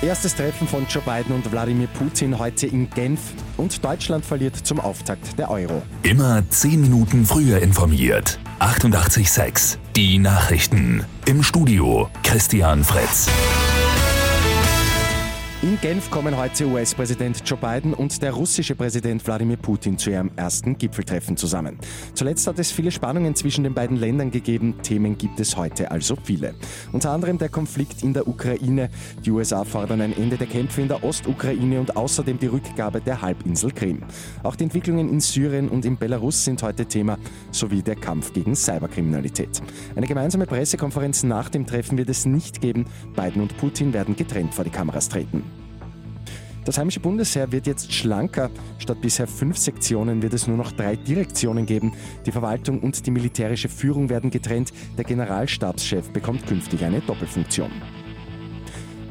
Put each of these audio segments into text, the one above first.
Erstes Treffen von Joe Biden und Wladimir Putin heute in Genf und Deutschland verliert zum Auftakt der Euro. Immer 10 Minuten früher informiert. 88.6 Die Nachrichten. Im Studio Christian Fritz. In Genf kommen heute US-Präsident Joe Biden und der russische Präsident Wladimir Putin zu ihrem ersten Gipfeltreffen zusammen. Zuletzt hat es viele Spannungen zwischen den beiden Ländern gegeben. Themen gibt es heute also viele. Unter anderem der Konflikt in der Ukraine. Die USA fordern ein Ende der Kämpfe in der Ostukraine und außerdem die Rückgabe der Halbinsel Krim. Auch die Entwicklungen in Syrien und in Belarus sind heute Thema, sowie der Kampf gegen Cyberkriminalität. Eine gemeinsame Pressekonferenz nach dem Treffen wird es nicht geben. Biden und Putin werden getrennt vor die Kameras treten. Das heimische Bundesheer wird jetzt schlanker. Statt bisher fünf Sektionen wird es nur noch drei Direktionen geben. Die Verwaltung und die militärische Führung werden getrennt. Der Generalstabschef bekommt künftig eine Doppelfunktion.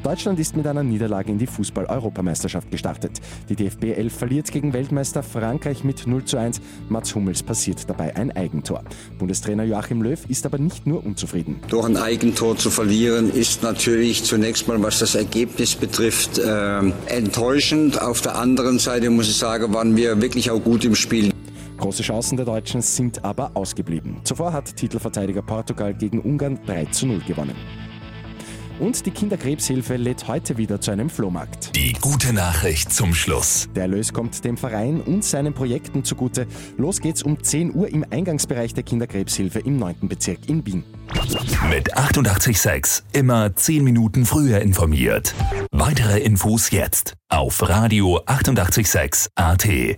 Deutschland ist mit einer Niederlage in die Fußball-Europameisterschaft gestartet. Die DFB 11 verliert gegen Weltmeister Frankreich mit 0 zu 1. Mats Hummels passiert dabei ein Eigentor. Bundestrainer Joachim Löw ist aber nicht nur unzufrieden. Durch ein Eigentor zu verlieren ist natürlich zunächst mal, was das Ergebnis betrifft, äh, enttäuschend. Auf der anderen Seite muss ich sagen, waren wir wirklich auch gut im Spiel. Große Chancen der Deutschen sind aber ausgeblieben. Zuvor hat Titelverteidiger Portugal gegen Ungarn 3 zu 0 gewonnen. Und die Kinderkrebshilfe lädt heute wieder zu einem Flohmarkt. Die gute Nachricht zum Schluss. Der Erlös kommt dem Verein und seinen Projekten zugute. Los geht's um 10 Uhr im Eingangsbereich der Kinderkrebshilfe im 9. Bezirk in Wien. Mit 886 immer 10 Minuten früher informiert. Weitere Infos jetzt auf Radio 886 AT.